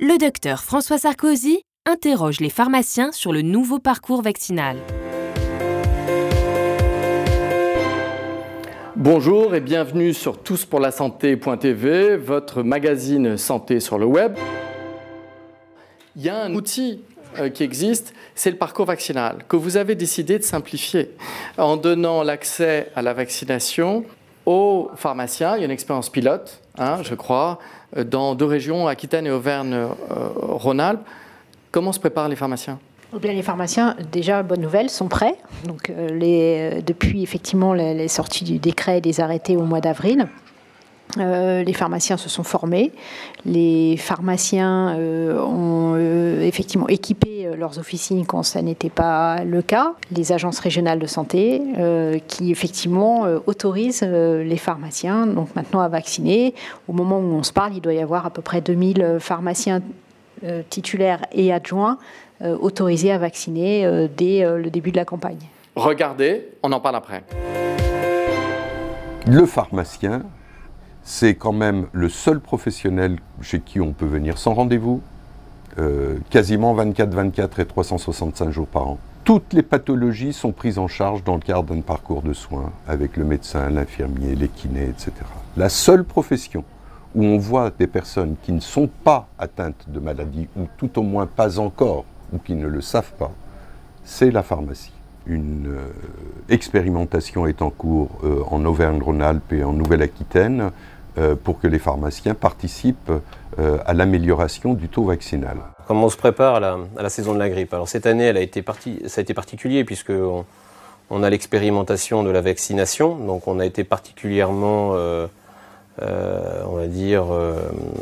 le docteur François Sarkozy interroge les pharmaciens sur le nouveau parcours vaccinal. Bonjour et bienvenue sur touspourlasanté.tv, votre magazine santé sur le web. Il y a un outil euh, qui existe, c'est le parcours vaccinal, que vous avez décidé de simplifier en donnant l'accès à la vaccination aux pharmaciens. Il y a une expérience pilote, hein, je crois, euh, dans deux régions, Aquitaine et Auvergne-Rhône-Alpes. Comment se préparent les pharmaciens? Eh les pharmaciens, déjà, bonne nouvelle, sont prêts. Donc, euh, les, depuis effectivement les, sorties du décret et des arrêtés au mois d'avril, euh, les pharmaciens se sont formés. Les pharmaciens euh, ont effectivement équipé leurs officines quand ça n'était pas le cas. Les agences régionales de santé qui effectivement autorisent les pharmaciens donc maintenant à vacciner. Au moment où on se parle, il doit y avoir à peu près 2000 pharmaciens titulaires et adjoints euh, autorisés à vacciner euh, dès euh, le début de la campagne. Regardez, on en parle après. Le pharmacien, c'est quand même le seul professionnel chez qui on peut venir sans rendez-vous, quasiment 24-24 et 365 jours par an. Toutes les pathologies sont prises en charge dans le cadre d'un parcours de soins avec le médecin, l'infirmier, les kinés, etc. La seule profession où on voit des personnes qui ne sont pas atteintes de maladie, ou tout au moins pas encore, ou qui ne le savent pas, c'est la pharmacie. Une euh, expérimentation est en cours euh, en Auvergne-Rhône-Alpes et en Nouvelle-Aquitaine euh, pour que les pharmaciens participent à l'amélioration du taux vaccinal. Comment on se prépare à la, saison de la grippe? Alors cette année, elle a été ça a été particulier puisque on, a l'expérimentation de la vaccination, donc on a été particulièrement, on va dire,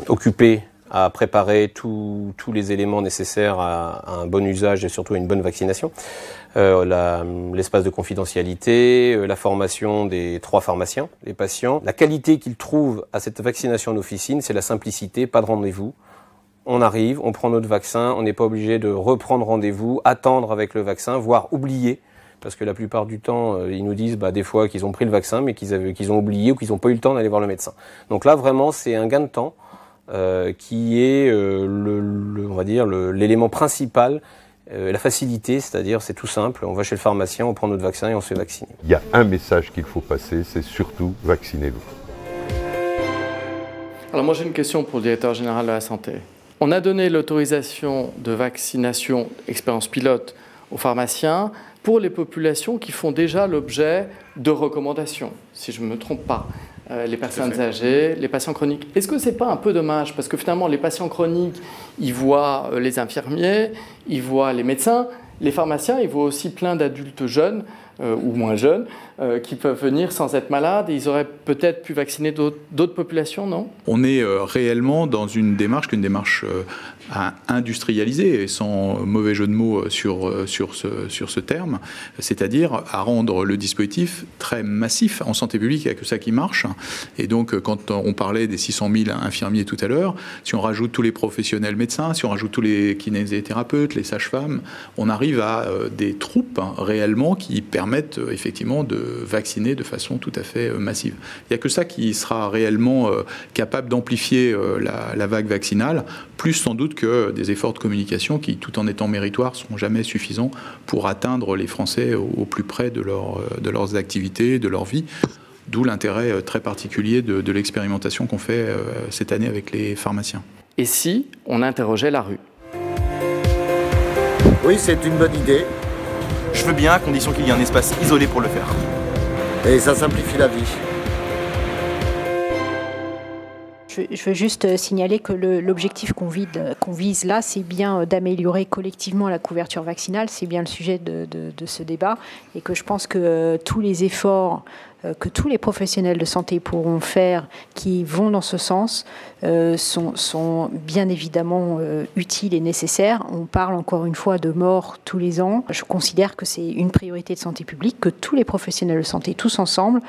occupé à préparer tous les éléments nécessaires à, un bon usage et surtout à une bonne vaccination. Euh, L'espace de confidentialité, euh, la formation des trois pharmaciens, les patients. La qualité qu'ils trouvent à cette vaccination en officine, c'est la simplicité, pas de rendez-vous. On arrive, on prend notre vaccin, on n'est pas obligé de reprendre rendez-vous, attendre avec le vaccin, voire oublier parce que la plupart du temps, euh, ils nous disent bah, des fois qu'ils ont pris le vaccin, mais qu'ils ont oublié ou qu'ils n'ont pas eu le temps d'aller voir le médecin. Donc là, vraiment, c'est un gain de temps. Qui est le, va dire l'élément principal la facilité, c'est-à-dire c'est tout simple, on va chez le pharmacien, on prend notre vaccin et on se fait vacciner. Il y a un message qu'il faut passer, c'est surtout vaccinez-vous. Alors moi j'ai une question pour le directeur général de la santé. On a donné l'autorisation de vaccination, expérience pilote, aux pharmaciens pour les populations qui font déjà l'objet de recommandations, si je ne me trompe pas. Euh, les personnes âgées, les patients chroniques. Est-ce que c'est pas un peu dommage? Parce que finalement les patients chroniques, ils voient euh, les infirmiers, ils voient les médecins, les pharmaciens, ils voient aussi plein d'adultes jeunes ou moins jeunes qui peuvent venir sans être malades et ils auraient peut-être pu vacciner d'autres populations, non? On est réellement dans une démarche, qu'une démarche à industrialiser, sans mauvais jeu de mots sur, sur, ce, sur ce terme, c'est-à-dire à rendre le dispositif très massif. En santé publique, il n'y a que ça qui marche. Et donc, quand on parlait des 600 000 infirmiers tout à l'heure, si on rajoute tous les professionnels médecins, si on rajoute tous les kinésithérapeutes, les sages-femmes, on arrive à euh, des troupes hein, réellement qui permettent euh, effectivement de vacciner de façon tout à fait euh, massive. Il n'y a que ça qui sera réellement capable d'amplifier la, la vague vaccinale, plus sans doute que des efforts de communication qui, tout en étant méritoires, sont jamais suffisants pour atteindre les Français au, plus près de, leur, de leurs activités, de leur vie. D'où l'intérêt euh, très particulier de, l'expérimentation qu'on fait euh, cette année avec les pharmaciens. Et si on interrogeait la rue? Oui, c'est une bonne idée. Je veux bien à condition qu'il y ait un espace isolé pour le faire. Et ça simplifie la vie. Je, veux juste euh, signaler que l'objectif qu'on vise, là, c'est bien euh, d'améliorer collectivement la couverture vaccinale. C'est bien le sujet de, ce débat. Et que je pense que euh, tous les efforts euh, que tous les professionnels de santé pourront faire qui vont dans ce sens euh, sont, bien évidemment euh, utiles et nécessaires. On parle encore une fois de mort tous les ans. Je considère que c'est une priorité de santé publique que tous les professionnels de santé, tous ensemble,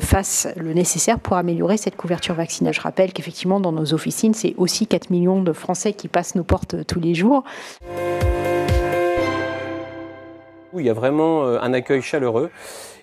fassent le nécessaire pour améliorer cette couverture vaccinale. Je rappelle qu'effectivement, dans nos officines, c'est aussi 4 millions de Français qui passent nos portes tous les jours. Il y a vraiment euh, un accueil chaleureux.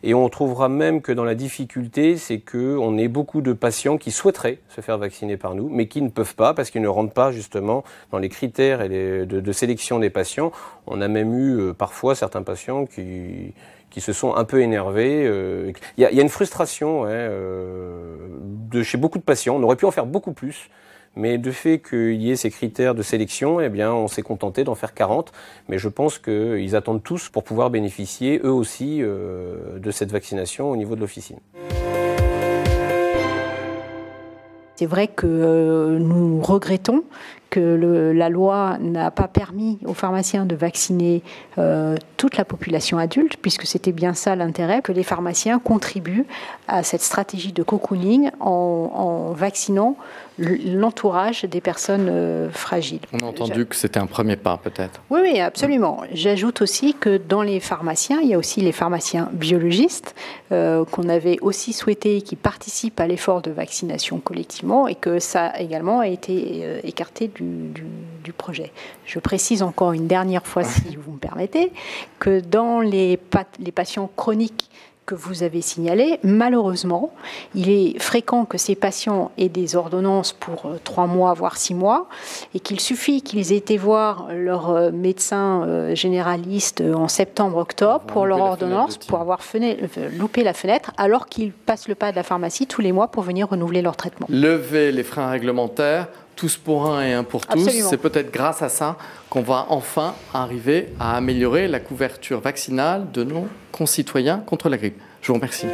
Et on trouvera même que dans la difficulté, c'est qu'on ait beaucoup de patients qui souhaiteraient se faire vacciner par nous, mais qui ne peuvent pas parce qu'ils ne rentrent pas justement dans les critères de, sélection des patients. On a même eu euh, parfois certains patients qui, qui se sont un peu énervés. Euh, il y, a une frustration de chez beaucoup de patients. On aurait pu en faire beaucoup plus. Mais de fait qu'il y ait ces critères de sélection, eh on s'est contenté d'en faire 40. Mais je pense qu'ils attendent tous pour pouvoir bénéficier, eux aussi, euh, de cette vaccination au niveau de l'officine. C'est vrai que euh, nous regrettons que la loi n'a pas permis aux pharmaciens de vacciner euh, toute la population adulte, puisque c'était bien ça l'intérêt, que les pharmaciens contribuent à cette stratégie de cocooning en vaccinant l'entourage des personnes euh, fragiles. On a entendu que c'était un premier pas peut-être. Oui, oui, absolument. J'ajoute aussi que dans les pharmaciens, il y a aussi les pharmaciens biologistes euh, qu'on avait aussi souhaité qui participent à l'effort de vaccination collectivement et que ça également a été écarté du, du, projet. Je précise encore une dernière fois, si vous me permettez, que dans les, les patients chroniques que vous avez signalé. Malheureusement, il est fréquent que ces patients aient des ordonnances pour euh, trois mois, voire six mois, et qu'il suffit qu'ils aient été voir leur euh, médecin euh, généraliste en septembre-octobre pour leur ordonnance, pour avoir loupé la fenêtre, alors qu'ils passent le pas de la pharmacie tous les mois pour venir renouveler leur traitement. Lever les freins réglementaires tous pour un et un pour tous. C'est peut-être grâce à ça qu'on va enfin arriver à améliorer la couverture vaccinale de nos concitoyens contre la grippe. Je vous remercie.